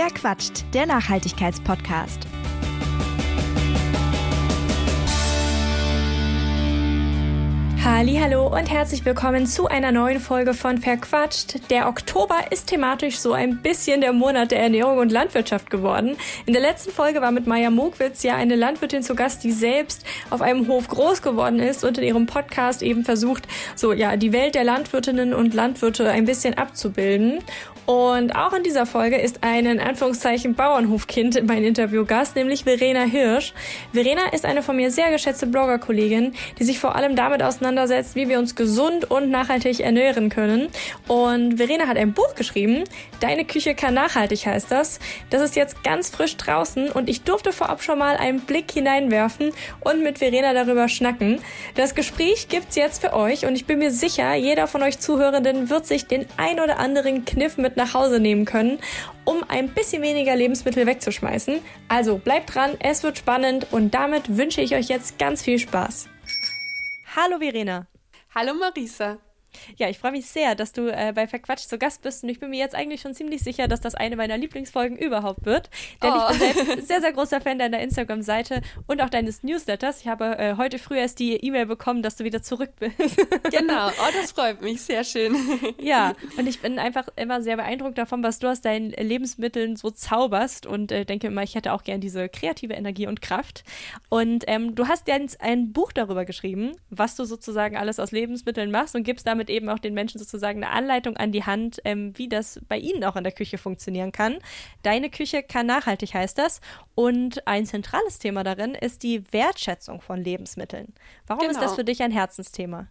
Wer quatscht? Der Nachhaltigkeitspodcast. Hallo und herzlich willkommen zu einer neuen Folge von Verquatscht. Der Oktober ist thematisch so ein bisschen der Monat der Ernährung und Landwirtschaft geworden. In der letzten Folge war mit Maja Mokwitz ja eine Landwirtin zu Gast, die selbst auf einem Hof groß geworden ist und in ihrem Podcast eben versucht, so ja, die Welt der Landwirtinnen und Landwirte ein bisschen abzubilden. Und auch in dieser Folge ist ein in Anführungszeichen Bauernhofkind mein Interviewgast, nämlich Verena Hirsch. Verena ist eine von mir sehr geschätzte Bloggerkollegin, die sich vor allem damit auseinandersetzt, wie wir uns gesund und nachhaltig ernähren können. Und Verena hat ein Buch geschrieben, Deine Küche kann nachhaltig heißt das. Das ist jetzt ganz frisch draußen und ich durfte vorab schon mal einen Blick hineinwerfen und mit Verena darüber schnacken. Das Gespräch gibt's jetzt für euch und ich bin mir sicher, jeder von euch Zuhörenden wird sich den ein oder anderen Kniff mit nach Hause nehmen können, um ein bisschen weniger Lebensmittel wegzuschmeißen. Also bleibt dran, es wird spannend und damit wünsche ich euch jetzt ganz viel Spaß. Hallo Verena. Hallo Marisa. Ja, ich freue mich sehr, dass du äh, bei Verquatscht zu Gast bist und ich bin mir jetzt eigentlich schon ziemlich sicher, dass das eine meiner Lieblingsfolgen überhaupt wird. Denn oh. ich bin selbst sehr, sehr großer Fan deiner Instagram-Seite und auch deines Newsletters. Ich habe äh, heute früh erst die E-Mail bekommen, dass du wieder zurück bist. genau, oh, das freut mich, sehr schön. ja, und ich bin einfach immer sehr beeindruckt davon, was du aus deinen Lebensmitteln so zauberst und äh, denke immer, ich hätte auch gern diese kreative Energie und Kraft. Und ähm, du hast jetzt ein Buch darüber geschrieben, was du sozusagen alles aus Lebensmitteln machst und gibst damit eben auch den Menschen sozusagen eine Anleitung an die Hand, ähm, wie das bei ihnen auch in der Küche funktionieren kann. Deine Küche kann nachhaltig heißt das. Und ein zentrales Thema darin ist die Wertschätzung von Lebensmitteln. Warum genau. ist das genau. für dich ein Herzensthema?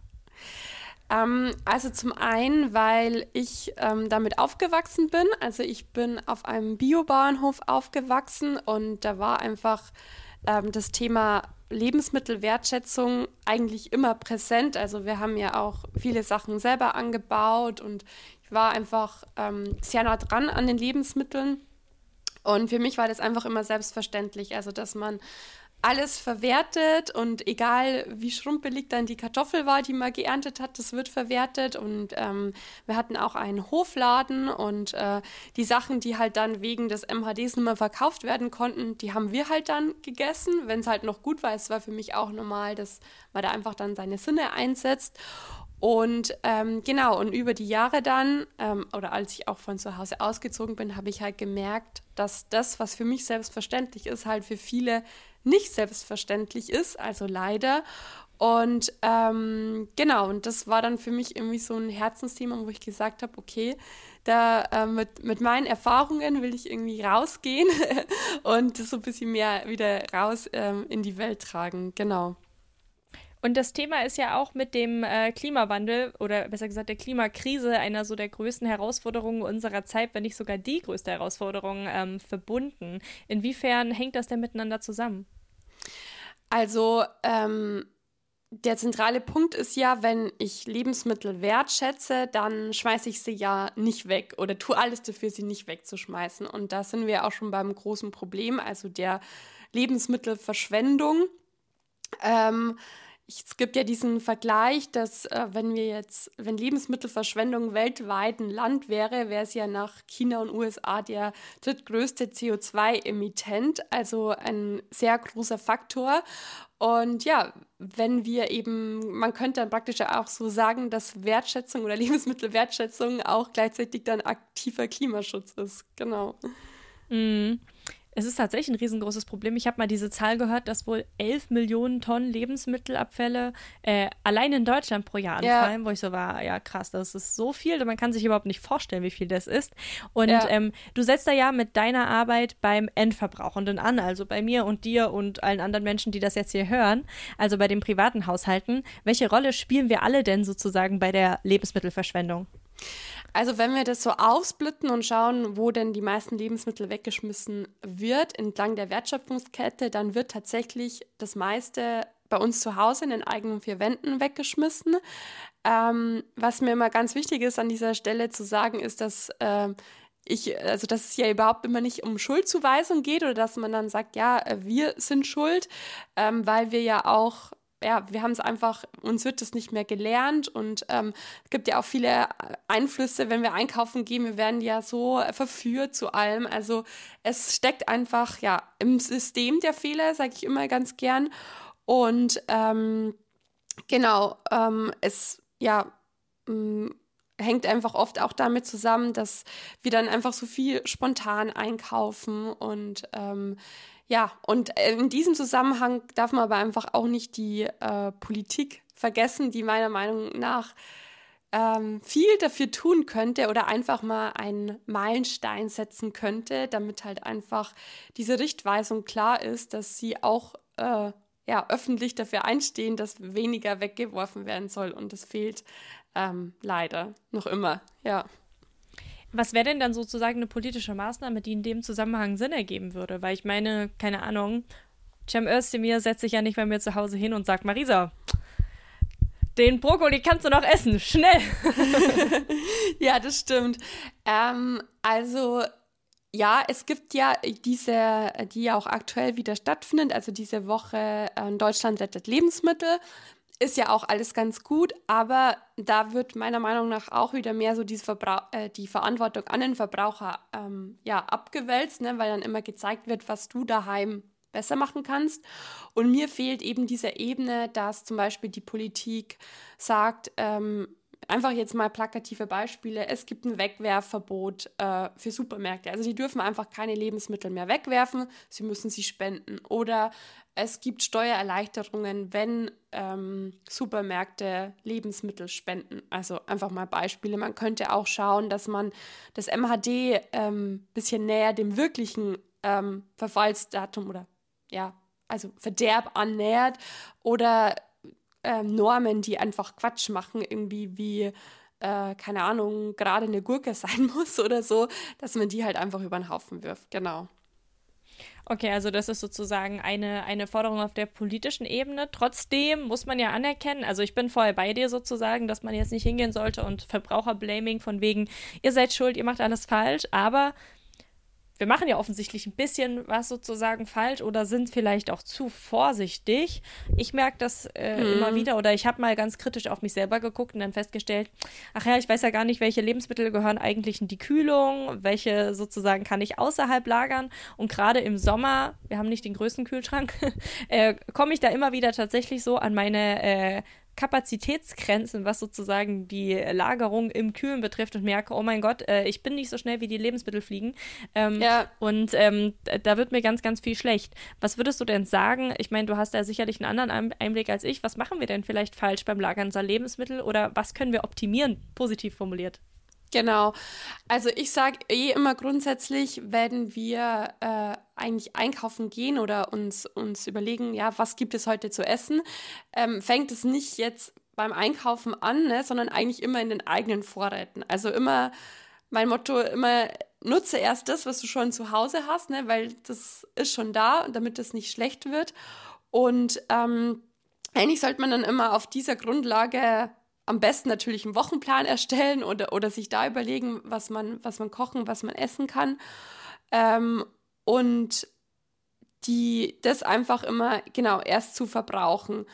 Ähm, also zum einen, weil ich ähm, damit aufgewachsen bin. Also ich bin auf einem Biobauernhof aufgewachsen und da war einfach ähm, das Thema Lebensmittelwertschätzung eigentlich immer präsent. Also wir haben ja auch viele Sachen selber angebaut und ich war einfach ähm, sehr nah dran an den Lebensmitteln. Und für mich war das einfach immer selbstverständlich, also dass man alles verwertet und egal wie schrumpelig dann die Kartoffel war, die man geerntet hat, das wird verwertet und ähm, wir hatten auch einen Hofladen und äh, die Sachen, die halt dann wegen des MHDs nicht mehr verkauft werden konnten, die haben wir halt dann gegessen, wenn es halt noch gut war. Es war für mich auch normal, dass man da einfach dann seine Sinne einsetzt und ähm, genau, und über die Jahre dann, ähm, oder als ich auch von zu Hause ausgezogen bin, habe ich halt gemerkt, dass das, was für mich selbstverständlich ist, halt für viele nicht selbstverständlich ist, also leider. Und ähm, genau, und das war dann für mich irgendwie so ein Herzensthema, wo ich gesagt habe, okay, da äh, mit, mit meinen Erfahrungen will ich irgendwie rausgehen und so ein bisschen mehr wieder raus ähm, in die Welt tragen. Genau. Und das Thema ist ja auch mit dem äh, Klimawandel oder besser gesagt der Klimakrise einer so der größten Herausforderungen unserer Zeit, wenn nicht sogar die größte Herausforderung ähm, verbunden. Inwiefern hängt das denn miteinander zusammen? Also ähm, der zentrale Punkt ist ja, wenn ich Lebensmittel wertschätze, dann schmeiße ich sie ja nicht weg oder tue alles dafür, sie nicht wegzuschmeißen. Und da sind wir auch schon beim großen Problem, also der Lebensmittelverschwendung. Ähm, es gibt ja diesen Vergleich, dass äh, wenn wir jetzt, wenn Lebensmittelverschwendung weltweit ein Land wäre, wäre es ja nach China und USA der drittgrößte CO2-Emittent, also ein sehr großer Faktor. Und ja, wenn wir eben, man könnte dann praktisch auch so sagen, dass Wertschätzung oder Lebensmittelwertschätzung auch gleichzeitig dann aktiver Klimaschutz ist. Genau. Mm. Es ist tatsächlich ein riesengroßes Problem. Ich habe mal diese Zahl gehört, dass wohl 11 Millionen Tonnen Lebensmittelabfälle äh, allein in Deutschland pro Jahr anfallen, ja. wo ich so war, ja krass, das ist so viel, man kann sich überhaupt nicht vorstellen, wie viel das ist. Und ja. ähm, du setzt da ja mit deiner Arbeit beim Endverbrauchenden an, also bei mir und dir und allen anderen Menschen, die das jetzt hier hören, also bei den privaten Haushalten. Welche Rolle spielen wir alle denn sozusagen bei der Lebensmittelverschwendung? Also wenn wir das so aufsplitten und schauen, wo denn die meisten Lebensmittel weggeschmissen wird entlang der Wertschöpfungskette, dann wird tatsächlich das meiste bei uns zu Hause in den eigenen vier Wänden weggeschmissen. Ähm, was mir immer ganz wichtig ist an dieser Stelle zu sagen, ist, dass äh, ich, also dass es ja überhaupt immer nicht um Schuldzuweisung geht oder dass man dann sagt, ja, wir sind schuld, ähm, weil wir ja auch ja, wir haben es einfach, uns wird das nicht mehr gelernt und ähm, es gibt ja auch viele Einflüsse, wenn wir einkaufen gehen, wir werden ja so verführt zu allem. Also es steckt einfach ja im System der Fehler, sage ich immer ganz gern. Und ähm, genau, ähm, es ja mm, hängt einfach oft auch damit zusammen, dass wir dann einfach so viel spontan einkaufen und ähm, ja, und äh, in diesem Zusammenhang darf man aber einfach auch nicht die äh, Politik vergessen, die meiner Meinung nach ähm, viel dafür tun könnte oder einfach mal einen Meilenstein setzen könnte, damit halt einfach diese Richtweisung klar ist, dass sie auch äh, ja, öffentlich dafür einstehen, dass weniger weggeworfen werden soll. Und das fehlt ähm, leider noch immer, ja. Was wäre denn dann sozusagen eine politische Maßnahme, die in dem Zusammenhang Sinn ergeben würde? Weil ich meine, keine Ahnung, Cem Özdemir setzt sich ja nicht bei mir zu Hause hin und sagt, Marisa, den Brokkoli kannst du noch essen, schnell. ja, das stimmt. Ähm, also ja, es gibt ja diese, die ja auch aktuell wieder stattfindet, also diese Woche äh, Deutschland rettet Lebensmittel ist ja auch alles ganz gut, aber da wird meiner Meinung nach auch wieder mehr so diese äh, die Verantwortung an den Verbraucher ähm, ja, abgewälzt, ne? weil dann immer gezeigt wird, was du daheim besser machen kannst. Und mir fehlt eben diese Ebene, dass zum Beispiel die Politik sagt, ähm, einfach jetzt mal plakative Beispiele. Es gibt ein Wegwerfverbot äh, für Supermärkte. Also die dürfen einfach keine Lebensmittel mehr wegwerfen, sie müssen sie spenden. Oder es gibt Steuererleichterungen, wenn ähm, Supermärkte Lebensmittel spenden. Also einfach mal Beispiele. Man könnte auch schauen, dass man das MHD ein ähm, bisschen näher dem wirklichen ähm, Verfallsdatum oder ja, also Verderb annähert oder ähm, Normen, die einfach Quatsch machen, irgendwie wie, äh, keine Ahnung, gerade eine Gurke sein muss oder so, dass man die halt einfach über den Haufen wirft. Genau. Okay, also das ist sozusagen eine, eine Forderung auf der politischen Ebene. Trotzdem muss man ja anerkennen, also ich bin vorher bei dir sozusagen, dass man jetzt nicht hingehen sollte und Verbraucherblaming von wegen, ihr seid schuld, ihr macht alles falsch, aber wir machen ja offensichtlich ein bisschen was sozusagen falsch oder sind vielleicht auch zu vorsichtig. Ich merke das äh, mhm. immer wieder oder ich habe mal ganz kritisch auf mich selber geguckt und dann festgestellt, ach ja, ich weiß ja gar nicht, welche Lebensmittel gehören eigentlich in die Kühlung, welche sozusagen kann ich außerhalb lagern. Und gerade im Sommer, wir haben nicht den größten Kühlschrank, äh, komme ich da immer wieder tatsächlich so an meine äh, Kapazitätsgrenzen, was sozusagen die Lagerung im Kühlen betrifft und merke, oh mein Gott, äh, ich bin nicht so schnell wie die Lebensmittel fliegen. Ähm, ja. Und ähm, da wird mir ganz, ganz viel schlecht. Was würdest du denn sagen? Ich meine, du hast da sicherlich einen anderen Einblick als ich. Was machen wir denn vielleicht falsch beim Lagern unserer Lebensmittel oder was können wir optimieren, positiv formuliert? Genau. Also ich sage eh immer grundsätzlich, wenn wir äh, eigentlich einkaufen gehen oder uns, uns überlegen, ja, was gibt es heute zu essen, ähm, fängt es nicht jetzt beim Einkaufen an, ne, sondern eigentlich immer in den eigenen Vorräten. Also immer, mein Motto, immer nutze erst das, was du schon zu Hause hast, ne, weil das ist schon da, damit es nicht schlecht wird. Und ähm, eigentlich sollte man dann immer auf dieser Grundlage am besten natürlich einen Wochenplan erstellen oder, oder sich da überlegen, was man, was man kochen, was man essen kann. Ähm, und die, das einfach immer, genau, erst zu verbrauchen.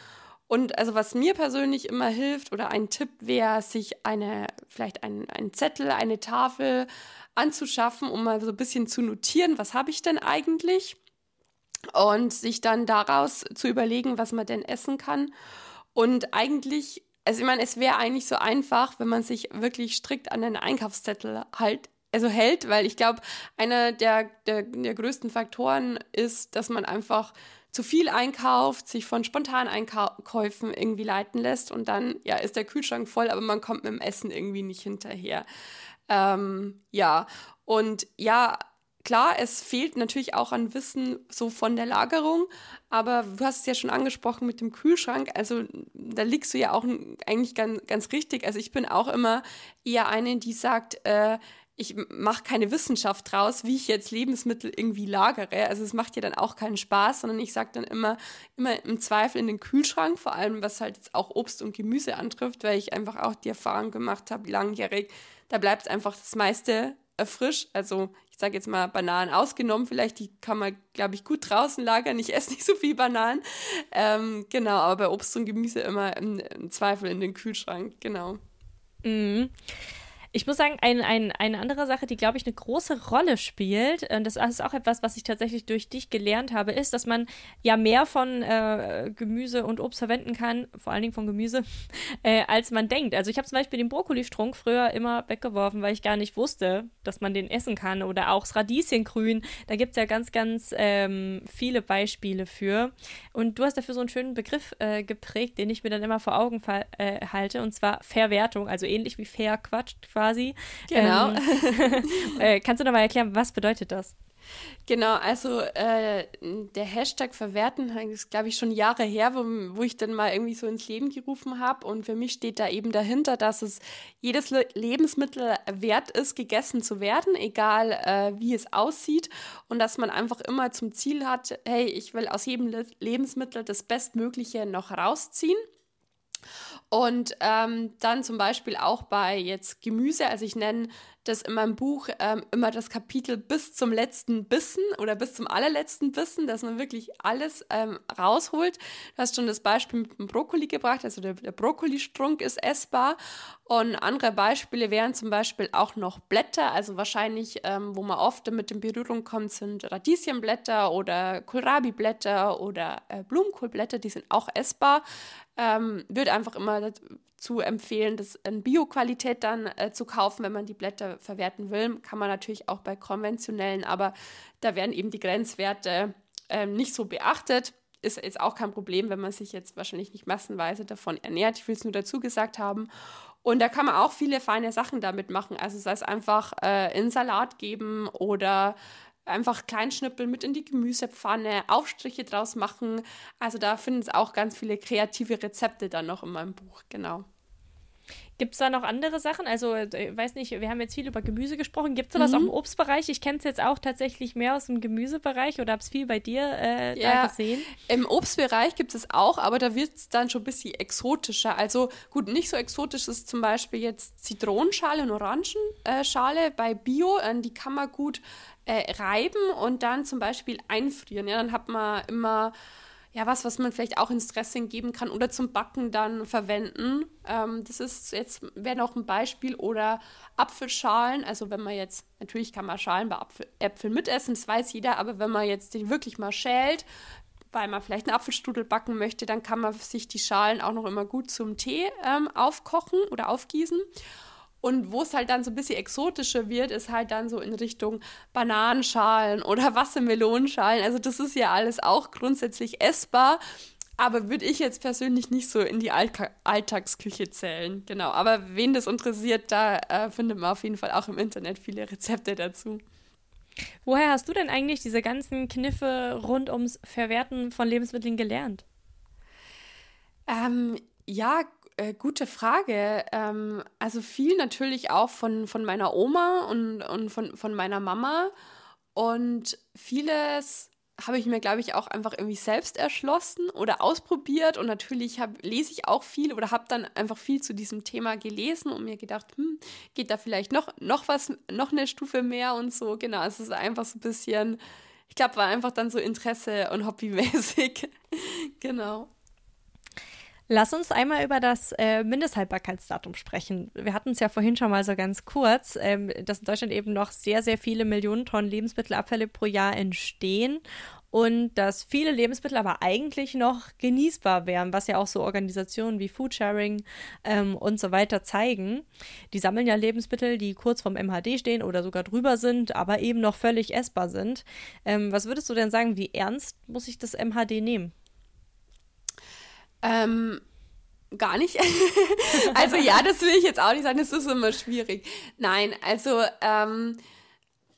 Und also was mir persönlich immer hilft oder ein Tipp wäre, sich eine, vielleicht einen, einen Zettel, eine Tafel anzuschaffen, um mal so ein bisschen zu notieren, was habe ich denn eigentlich? Und sich dann daraus zu überlegen, was man denn essen kann. Und eigentlich also ich meine, es wäre eigentlich so einfach, wenn man sich wirklich strikt an den Einkaufszettel halt, also hält, weil ich glaube, einer der, der, der größten Faktoren ist, dass man einfach zu viel einkauft, sich von spontanen Einkäufen irgendwie leiten lässt und dann, ja, ist der Kühlschrank voll, aber man kommt mit dem Essen irgendwie nicht hinterher. Ähm, ja, und ja, Klar, es fehlt natürlich auch an Wissen so von der Lagerung, aber du hast es ja schon angesprochen mit dem Kühlschrank. Also da liegst du ja auch eigentlich ganz, ganz richtig. Also ich bin auch immer eher eine, die sagt, äh, ich mache keine Wissenschaft draus, wie ich jetzt Lebensmittel irgendwie lagere. Also es macht ja dann auch keinen Spaß, sondern ich sage dann immer, immer im Zweifel in den Kühlschrank, vor allem was halt jetzt auch Obst und Gemüse antrifft, weil ich einfach auch die Erfahrung gemacht habe, langjährig, da bleibt einfach das meiste frisch. Also ich sage jetzt mal Bananen ausgenommen, vielleicht die kann man, glaube ich, gut draußen lagern. Ich esse nicht so viel Bananen. Ähm, genau, aber bei Obst und Gemüse immer im, im Zweifel in den Kühlschrank, genau. Mhm. Ich muss sagen, ein, ein, eine andere Sache, die, glaube ich, eine große Rolle spielt, und das ist auch etwas, was ich tatsächlich durch dich gelernt habe, ist, dass man ja mehr von äh, Gemüse und Obst verwenden kann, vor allen Dingen von Gemüse, äh, als man denkt. Also ich habe zum Beispiel den Brokkolistrunk früher immer weggeworfen, weil ich gar nicht wusste, dass man den essen kann. Oder auch das Radieschengrün. Da gibt es ja ganz, ganz ähm, viele Beispiele für. Und du hast dafür so einen schönen Begriff äh, geprägt, den ich mir dann immer vor Augen äh, halte, und zwar Verwertung, also ähnlich wie Fair Quatsch quasi quasi. Genau. Ähm, äh, kannst du noch mal erklären, was bedeutet das? Genau, also äh, der Hashtag Verwerten ist, glaube ich, schon Jahre her, wo, wo ich dann mal irgendwie so ins Leben gerufen habe. Und für mich steht da eben dahinter, dass es jedes Le Lebensmittel wert ist, gegessen zu werden, egal äh, wie es aussieht. Und dass man einfach immer zum Ziel hat, hey, ich will aus jedem Le Lebensmittel das Bestmögliche noch rausziehen. Und ähm, dann zum Beispiel auch bei jetzt Gemüse, also ich nenne das in meinem Buch ähm, immer das Kapitel bis zum letzten Bissen oder bis zum allerletzten Bissen, dass man wirklich alles ähm, rausholt. Du hast schon das Beispiel mit dem Brokkoli gebracht, also der, der Brokkolistrunk ist essbar. Und andere Beispiele wären zum Beispiel auch noch Blätter, also wahrscheinlich, ähm, wo man oft mit in Berührung kommt, sind Radieschenblätter oder Kohlrabi-Blätter oder äh, Blumenkohlblätter, die sind auch essbar. Ähm, würde einfach immer dazu empfehlen, das in Bio-Qualität dann äh, zu kaufen, wenn man die Blätter verwerten will. Kann man natürlich auch bei konventionellen, aber da werden eben die Grenzwerte äh, nicht so beachtet. Ist jetzt auch kein Problem, wenn man sich jetzt wahrscheinlich nicht massenweise davon ernährt. Ich will es nur dazu gesagt haben. Und da kann man auch viele feine Sachen damit machen. Also sei es einfach äh, in Salat geben oder einfach Kleinschnippel mit in die Gemüsepfanne, Aufstriche draus machen. Also da finden es auch ganz viele kreative Rezepte dann noch in meinem Buch, genau. Gibt es da noch andere Sachen? Also, ich äh, weiß nicht, wir haben jetzt viel über Gemüse gesprochen. Gibt es sowas mhm. auch im Obstbereich? Ich kenne es jetzt auch tatsächlich mehr aus dem Gemüsebereich oder habe es viel bei dir äh, ja, da gesehen. Im Obstbereich gibt es auch, aber da wird es dann schon ein bisschen exotischer. Also, gut, nicht so exotisch ist zum Beispiel jetzt Zitronenschale und Orangenschale bei Bio. Äh, die kann man gut äh, reiben und dann zum Beispiel einfrieren. Ja, dann hat man immer ja, was, was man vielleicht auch ins Dressing geben kann oder zum Backen dann verwenden. Ähm, das ist jetzt, wäre noch ein Beispiel. Oder Apfelschalen, also wenn man jetzt, natürlich kann man Schalen bei Apfel, Äpfeln mitessen, das weiß jeder, aber wenn man jetzt den wirklich mal schält, weil man vielleicht einen Apfelstrudel backen möchte, dann kann man sich die Schalen auch noch immer gut zum Tee ähm, aufkochen oder aufgießen. Und wo es halt dann so ein bisschen exotischer wird, ist halt dann so in Richtung Bananenschalen oder Wassermelonenschalen. Also das ist ja alles auch grundsätzlich essbar. Aber würde ich jetzt persönlich nicht so in die Allta Alltagsküche zählen. Genau. Aber wen das interessiert, da äh, findet man auf jeden Fall auch im Internet viele Rezepte dazu. Woher hast du denn eigentlich diese ganzen Kniffe rund ums Verwerten von Lebensmitteln gelernt? Ähm, ja, äh, gute Frage. Ähm, also viel natürlich auch von, von meiner Oma und, und von, von meiner Mama. Und vieles habe ich mir, glaube ich, auch einfach irgendwie selbst erschlossen oder ausprobiert. Und natürlich hab, lese ich auch viel oder habe dann einfach viel zu diesem Thema gelesen und mir gedacht, hm, geht da vielleicht noch, noch was, noch eine Stufe mehr und so. Genau, es ist einfach so ein bisschen, ich glaube, war einfach dann so Interesse und hobbymäßig. genau. Lass uns einmal über das äh, Mindesthaltbarkeitsdatum sprechen. Wir hatten es ja vorhin schon mal so ganz kurz, ähm, dass in Deutschland eben noch sehr, sehr viele Millionen Tonnen Lebensmittelabfälle pro Jahr entstehen und dass viele Lebensmittel aber eigentlich noch genießbar wären, was ja auch so Organisationen wie Foodsharing ähm, und so weiter zeigen. Die sammeln ja Lebensmittel, die kurz vom MHD stehen oder sogar drüber sind, aber eben noch völlig essbar sind. Ähm, was würdest du denn sagen, wie ernst muss ich das MHD nehmen? Ähm, gar nicht. also ja, das will ich jetzt auch nicht sagen, das ist immer schwierig. Nein, also ähm,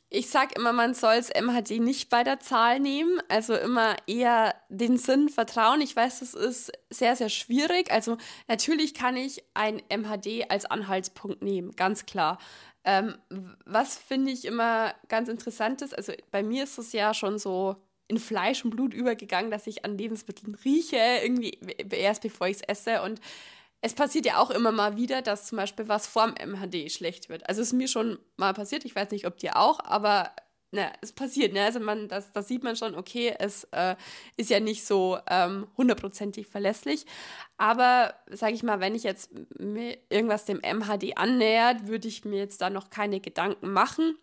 ich sag immer, man soll das MHD nicht bei der Zahl nehmen, also immer eher den Sinn vertrauen. Ich weiß, das ist sehr, sehr schwierig. Also natürlich kann ich ein MHD als Anhaltspunkt nehmen, ganz klar. Ähm, was finde ich immer ganz interessant ist, also bei mir ist es ja schon so in Fleisch und Blut übergegangen, dass ich an Lebensmitteln rieche, irgendwie erst bevor ich es esse. Und es passiert ja auch immer mal wieder, dass zum Beispiel was vorm MHD schlecht wird. Also es ist mir schon mal passiert, ich weiß nicht, ob dir auch, aber na, es passiert, ne? Also man, das, das sieht man schon, okay, es äh, ist ja nicht so ähm, hundertprozentig verlässlich. Aber sage ich mal, wenn ich jetzt irgendwas dem MHD annähert, würde ich mir jetzt da noch keine Gedanken machen.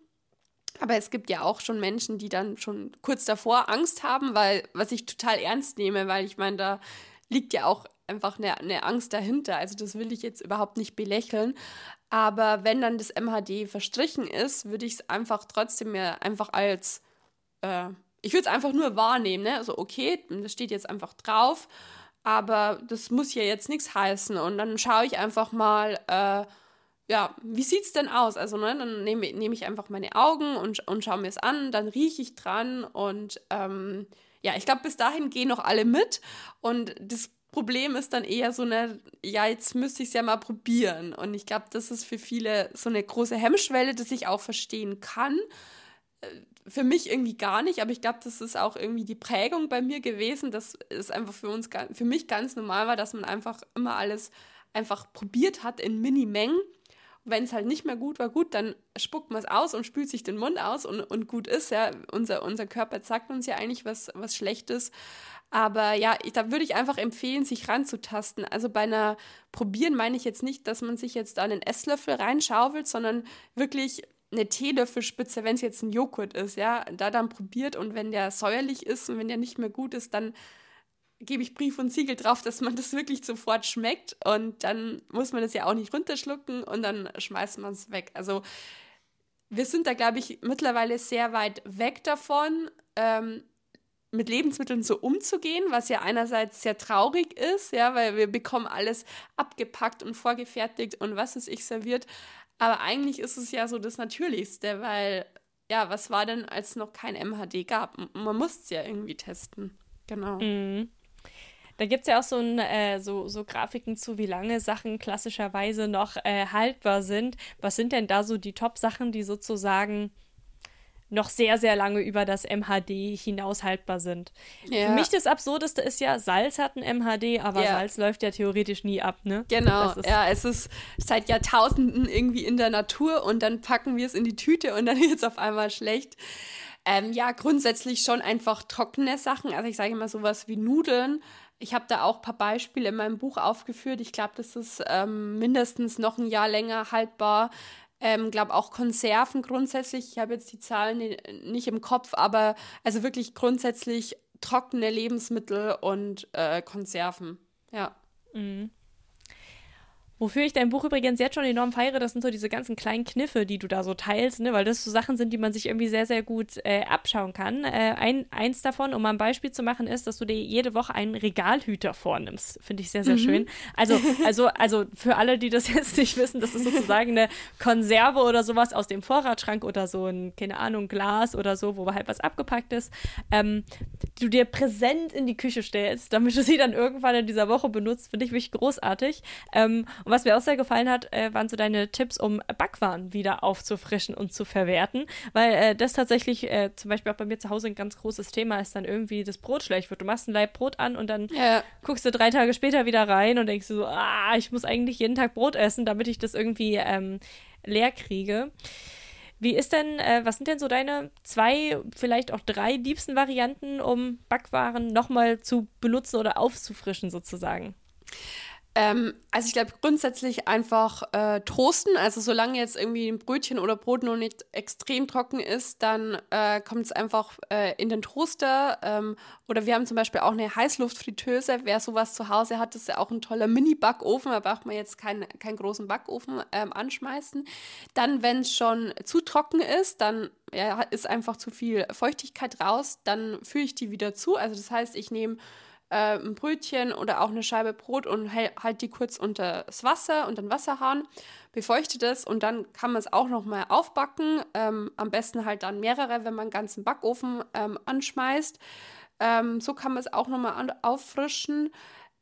Aber es gibt ja auch schon Menschen, die dann schon kurz davor Angst haben, weil, was ich total ernst nehme, weil ich meine, da liegt ja auch einfach eine, eine Angst dahinter. Also das will ich jetzt überhaupt nicht belächeln. Aber wenn dann das MHD verstrichen ist, würde ich es einfach trotzdem mehr einfach als, äh, ich würde es einfach nur wahrnehmen. Ne? Also okay, das steht jetzt einfach drauf, aber das muss ja jetzt nichts heißen. Und dann schaue ich einfach mal, äh, ja, wie sieht es denn aus? Also, ne, dann nehme nehm ich einfach meine Augen und, und schaue mir es an, dann rieche ich dran und ähm, ja, ich glaube, bis dahin gehen noch alle mit und das Problem ist dann eher so eine, ja, jetzt müsste ich es ja mal probieren. Und ich glaube, das ist für viele so eine große Hemmschwelle, dass ich auch verstehen kann. Äh, für mich irgendwie gar nicht, aber ich glaube, das ist auch irgendwie die Prägung bei mir gewesen, dass es einfach für uns, für mich ganz normal war, dass man einfach immer alles einfach probiert hat in Mini-Mengen. Wenn es halt nicht mehr gut war, gut, dann spuckt man es aus und spült sich den Mund aus und, und gut ist. Ja, unser, unser Körper sagt uns ja eigentlich was, was Schlechtes. Aber ja, ich, da würde ich einfach empfehlen, sich ranzutasten. Also bei einer Probieren meine ich jetzt nicht, dass man sich jetzt da einen Esslöffel reinschaufelt, sondern wirklich eine Teelöffelspitze, wenn es jetzt ein Joghurt ist, ja, da dann probiert und wenn der säuerlich ist und wenn der nicht mehr gut ist, dann gebe ich Brief und Siegel drauf, dass man das wirklich sofort schmeckt und dann muss man das ja auch nicht runterschlucken und dann schmeißt man es weg. Also wir sind da, glaube ich, mittlerweile sehr weit weg davon. Ähm, mit Lebensmitteln so umzugehen, was ja einerseits sehr traurig ist, ja, weil wir bekommen alles abgepackt und vorgefertigt und was ist ich serviert. Aber eigentlich ist es ja so das Natürlichste, weil ja, was war denn, als es noch kein MHD gab? Man muss es ja irgendwie testen. Genau. Mhm. Da gibt es ja auch so, ein, äh, so, so Grafiken zu, wie lange Sachen klassischerweise noch äh, haltbar sind. Was sind denn da so die Top-Sachen, die sozusagen noch sehr, sehr lange über das MHD hinaus haltbar sind. Ja. Für mich das Absurdeste ist ja, Salz hat ein MHD, aber ja. Salz läuft ja theoretisch nie ab, ne? Genau, ja, es ist seit Jahrtausenden irgendwie in der Natur und dann packen wir es in die Tüte und dann wird es auf einmal schlecht. Ähm, ja, grundsätzlich schon einfach trockene Sachen. Also ich sage immer sowas wie Nudeln. Ich habe da auch ein paar Beispiele in meinem Buch aufgeführt. Ich glaube, das ist ähm, mindestens noch ein Jahr länger haltbar. Ähm, glaube auch Konserven grundsätzlich. Ich habe jetzt die Zahlen nicht im Kopf, aber also wirklich grundsätzlich trockene Lebensmittel und äh, Konserven. Ja. Mhm. Wofür ich dein Buch übrigens jetzt schon enorm feiere, das sind so diese ganzen kleinen Kniffe, die du da so teilst, ne? weil das so Sachen sind, die man sich irgendwie sehr, sehr gut äh, abschauen kann. Äh, ein, eins davon, um mal ein Beispiel zu machen, ist, dass du dir jede Woche einen Regalhüter vornimmst. Finde ich sehr, sehr mhm. schön. Also, also, also für alle, die das jetzt nicht wissen, das ist sozusagen eine Konserve oder sowas aus dem Vorratsschrank oder so ein, keine Ahnung, Glas oder so, wo halt was abgepackt ist, ähm, du dir präsent in die Küche stellst, damit du sie dann irgendwann in dieser Woche benutzt, finde ich wirklich großartig. Ähm, und was mir auch sehr gefallen hat, äh, waren so deine Tipps, um Backwaren wieder aufzufrischen und zu verwerten, weil äh, das tatsächlich äh, zum Beispiel auch bei mir zu Hause ein ganz großes Thema ist, dann irgendwie das Brot schlecht wird. Du machst ein Leib Brot an und dann ja. guckst du drei Tage später wieder rein und denkst du so, ah, ich muss eigentlich jeden Tag Brot essen, damit ich das irgendwie ähm, leer kriege. Wie ist denn, äh, was sind denn so deine zwei, vielleicht auch drei liebsten Varianten, um Backwaren nochmal zu benutzen oder aufzufrischen sozusagen? Ähm, also ich glaube grundsätzlich einfach äh, toasten. Also solange jetzt irgendwie ein Brötchen oder Brot noch nicht extrem trocken ist, dann äh, kommt es einfach äh, in den Toaster. Ähm, oder wir haben zum Beispiel auch eine Heißluftfritteuse. Wer sowas zu Hause hat, ist ja auch ein toller Mini-Backofen. Da braucht man jetzt keinen, keinen großen Backofen ähm, anschmeißen. Dann, wenn es schon zu trocken ist, dann ja, ist einfach zu viel Feuchtigkeit raus, dann führe ich die wieder zu. Also das heißt, ich nehme äh, ein Brötchen oder auch eine Scheibe Brot und halt die kurz unter das Wasser, unter den Wasserhahn, befeuchtet es und dann kann man es auch nochmal aufbacken. Ähm, am besten halt dann mehrere, wenn man einen ganzen Backofen ähm, anschmeißt. Ähm, so kann man es auch nochmal auffrischen.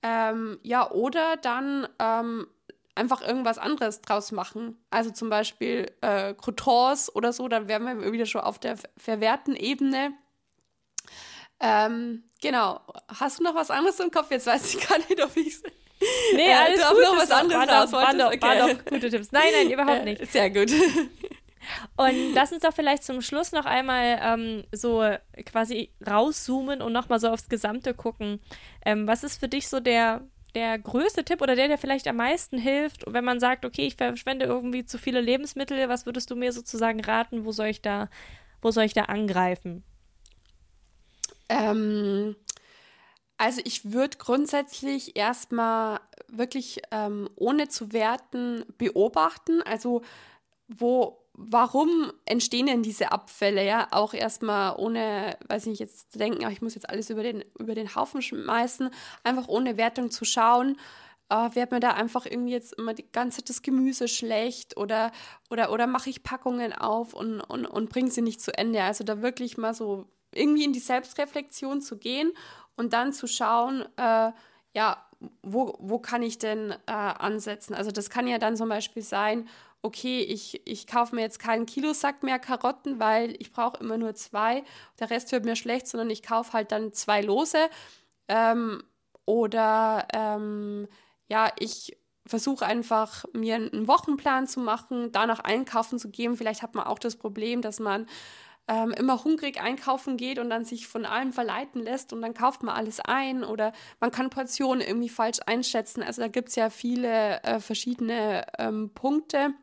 Ähm, ja, oder dann ähm, einfach irgendwas anderes draus machen. Also zum Beispiel äh, Croutons oder so, dann wären wir wieder schon auf der verwehrten Ebene. Ähm, genau. Hast du noch was anderes im Kopf? Jetzt weiß ich gar nicht, ob ich Nee, äh, alles gut. noch was anderes war, waren, doch, okay. waren doch gute Tipps. Nein, nein, überhaupt nicht. Sehr gut. Und lass uns doch vielleicht zum Schluss noch einmal ähm, so quasi rauszoomen und nochmal so aufs Gesamte gucken. Ähm, was ist für dich so der, der größte Tipp oder der, der vielleicht am meisten hilft, wenn man sagt, okay, ich verschwende irgendwie zu viele Lebensmittel, was würdest du mir sozusagen raten, wo soll ich da, wo soll ich da angreifen? Ähm, also ich würde grundsätzlich erstmal wirklich ähm, ohne zu werten beobachten. Also wo, warum entstehen denn diese Abfälle? Ja, auch erstmal ohne, weiß nicht, jetzt zu denken, ach, ich muss jetzt alles über den, über den Haufen schmeißen, einfach ohne Wertung zu schauen. Uh, wird mir da einfach irgendwie jetzt immer die ganze Zeit das Gemüse schlecht oder, oder, oder mache ich Packungen auf und, und, und bringe sie nicht zu Ende. Also da wirklich mal so irgendwie in die Selbstreflexion zu gehen und dann zu schauen, äh, ja, wo, wo kann ich denn äh, ansetzen? Also das kann ja dann zum Beispiel sein, okay, ich, ich kaufe mir jetzt keinen Kilosack mehr Karotten, weil ich brauche immer nur zwei, der Rest wird mir schlecht, sondern ich kaufe halt dann zwei Lose. Ähm, oder ähm, ja, ich versuche einfach mir einen Wochenplan zu machen, danach einkaufen zu gehen. Vielleicht hat man auch das Problem, dass man ähm, immer hungrig einkaufen geht und dann sich von allem verleiten lässt und dann kauft man alles ein oder man kann Portionen irgendwie falsch einschätzen. Also da gibt es ja viele äh, verschiedene ähm, Punkte.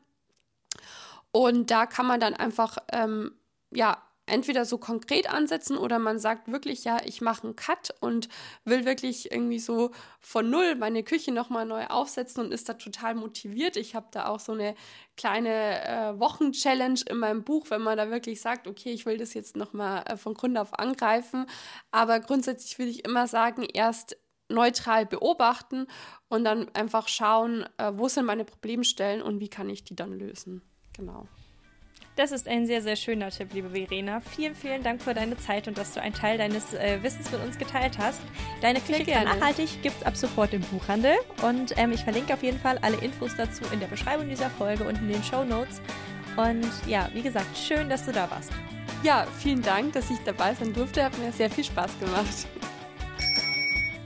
Und da kann man dann einfach ähm, ja entweder so konkret ansetzen oder man sagt wirklich, ja, ich mache einen Cut und will wirklich irgendwie so von null meine Küche nochmal neu aufsetzen und ist da total motiviert. Ich habe da auch so eine kleine äh, Wochenchallenge in meinem Buch, wenn man da wirklich sagt, okay, ich will das jetzt nochmal äh, von Grund auf angreifen. Aber grundsätzlich würde ich immer sagen, erst neutral beobachten und dann einfach schauen, äh, wo sind meine Problemstellen und wie kann ich die dann lösen. Genau. Das ist ein sehr, sehr schöner Tipp, liebe Verena. Vielen, vielen Dank für deine Zeit und dass du einen Teil deines äh, Wissens mit uns geteilt hast. Deine Küche nachhaltig gibt es ab sofort im Buchhandel und ähm, ich verlinke auf jeden Fall alle Infos dazu in der Beschreibung dieser Folge und in den Show Notes. Und ja, wie gesagt, schön, dass du da warst. Ja, vielen Dank, dass ich dabei sein durfte. Hat mir sehr viel Spaß gemacht.